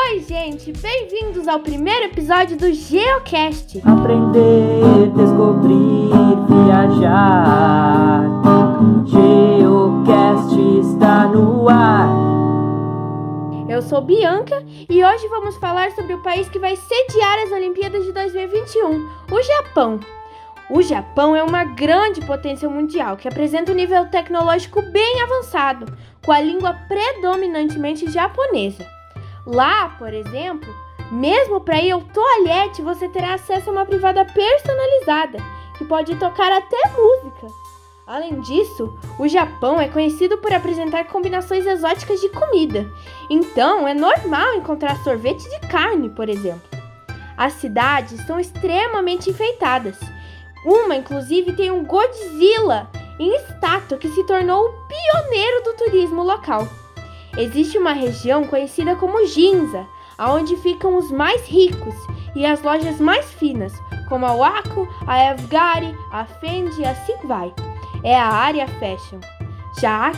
Oi, gente, bem-vindos ao primeiro episódio do Geocast. Aprender, descobrir, viajar. Geocast está no ar. Eu sou Bianca e hoje vamos falar sobre o país que vai sediar as Olimpíadas de 2021, o Japão. O Japão é uma grande potência mundial que apresenta um nível tecnológico bem avançado, com a língua predominantemente japonesa. Lá, por exemplo, mesmo para ir ao toalete, você terá acesso a uma privada personalizada, que pode tocar até música. Além disso, o Japão é conhecido por apresentar combinações exóticas de comida, então é normal encontrar sorvete de carne, por exemplo. As cidades são extremamente enfeitadas. Uma, inclusive, tem um Godzilla em estátua que se tornou o pioneiro do turismo local. Existe uma região conhecida como Ginza, onde ficam os mais ricos e as lojas mais finas, como a Wako, a Evgari, a Fendi e assim vai. É a área fashion. Já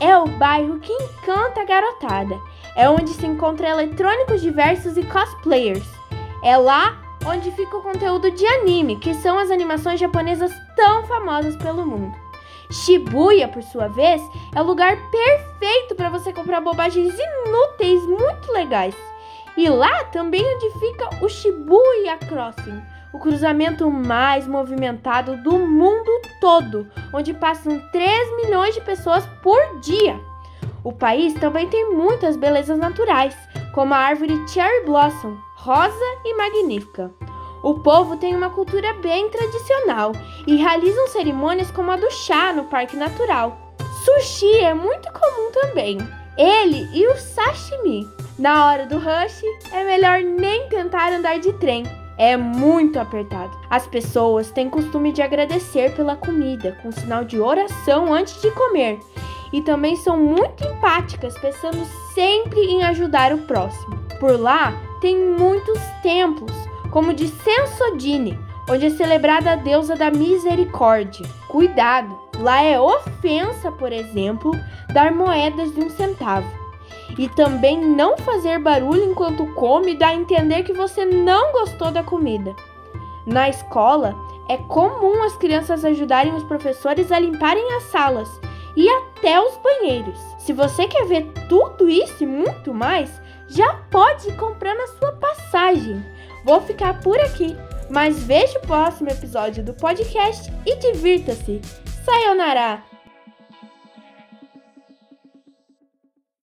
é o bairro que encanta a garotada. É onde se encontra eletrônicos diversos e cosplayers. É lá onde fica o conteúdo de anime, que são as animações japonesas tão famosas pelo mundo. Shibuya, por sua vez, é o lugar perfeito para você comprar bobagens inúteis muito legais. E lá também é onde fica o Shibuya Crossing, o cruzamento mais movimentado do mundo todo, onde passam 3 milhões de pessoas por dia. O país também tem muitas belezas naturais, como a árvore Cherry Blossom, rosa e magnífica. O povo tem uma cultura bem tradicional e realizam cerimônias como a do chá no Parque Natural. Sushi é muito comum também. Ele e o sashimi. Na hora do rush, é melhor nem tentar andar de trem. É muito apertado. As pessoas têm costume de agradecer pela comida com sinal de oração antes de comer. E também são muito empáticas, pensando sempre em ajudar o próximo. Por lá, tem muitos templos como de Sensodine, onde é celebrada a deusa da misericórdia. Cuidado, lá é ofensa, por exemplo, dar moedas de um centavo. E também não fazer barulho enquanto come dá a entender que você não gostou da comida. Na escola, é comum as crianças ajudarem os professores a limparem as salas e até os banheiros. Se você quer ver tudo isso e muito mais, já pode comprar na sua passagem. Vou ficar por aqui, mas veja o próximo episódio do podcast e divirta-se. Sayonara!